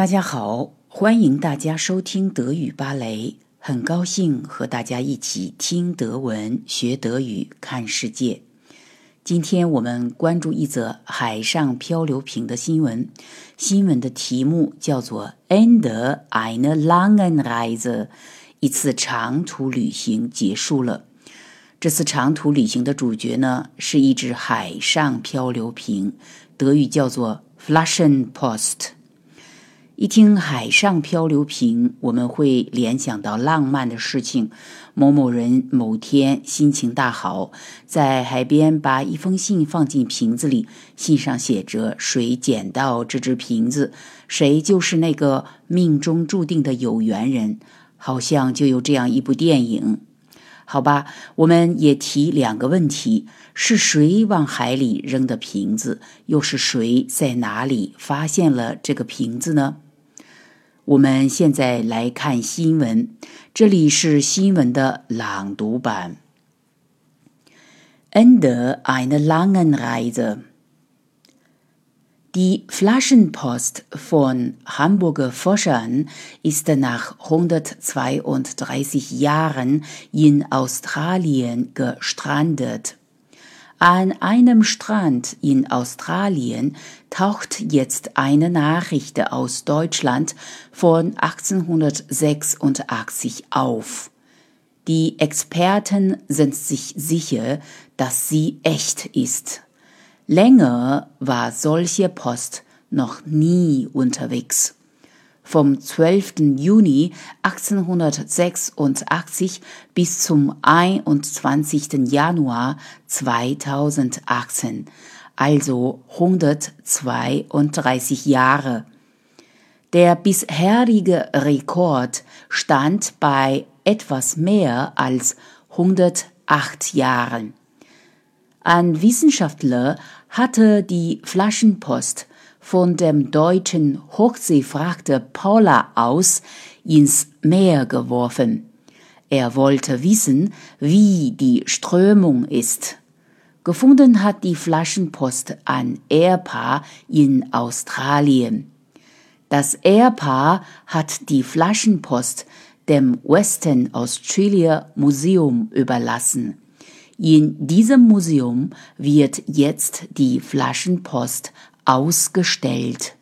大家好，欢迎大家收听德语芭蕾。很高兴和大家一起听德文、学德语、看世界。今天我们关注一则海上漂流瓶的新闻。新闻的题目叫做 “Ende einer langen Reise”，一次长途旅行结束了。这次长途旅行的主角呢，是一只海上漂流瓶，德语叫做 f l a s h e n p o s t。一听海上漂流瓶，我们会联想到浪漫的事情。某某人某天心情大好，在海边把一封信放进瓶子里，信上写着：“谁捡到这只瓶子，谁就是那个命中注定的有缘人。”好像就有这样一部电影。好吧，我们也提两个问题：是谁往海里扔的瓶子？又是谁在哪里发现了这个瓶子呢？我们现在来看新闻，这里是新闻的朗读版。Ende einer langen Reise. Die Flaschenpost von Hamburger Forschern ist nach 132 Jahren in Australien gestrandet. An einem Strand in Australien taucht jetzt eine Nachricht aus Deutschland von 1886 auf. Die Experten sind sich sicher, dass sie echt ist. Länger war solche Post noch nie unterwegs vom 12. Juni 1886 bis zum 21. Januar 2018, also 132 Jahre. Der bisherige Rekord stand bei etwas mehr als 108 Jahren. Ein Wissenschaftler hatte die Flaschenpost von dem deutschen Hochseefrachter Paula aus ins Meer geworfen. Er wollte wissen, wie die Strömung ist. Gefunden hat die Flaschenpost ein Ehepaar in Australien. Das Ehepaar hat die Flaschenpost dem Western Australia Museum überlassen. In diesem Museum wird jetzt die Flaschenpost ausgestellt.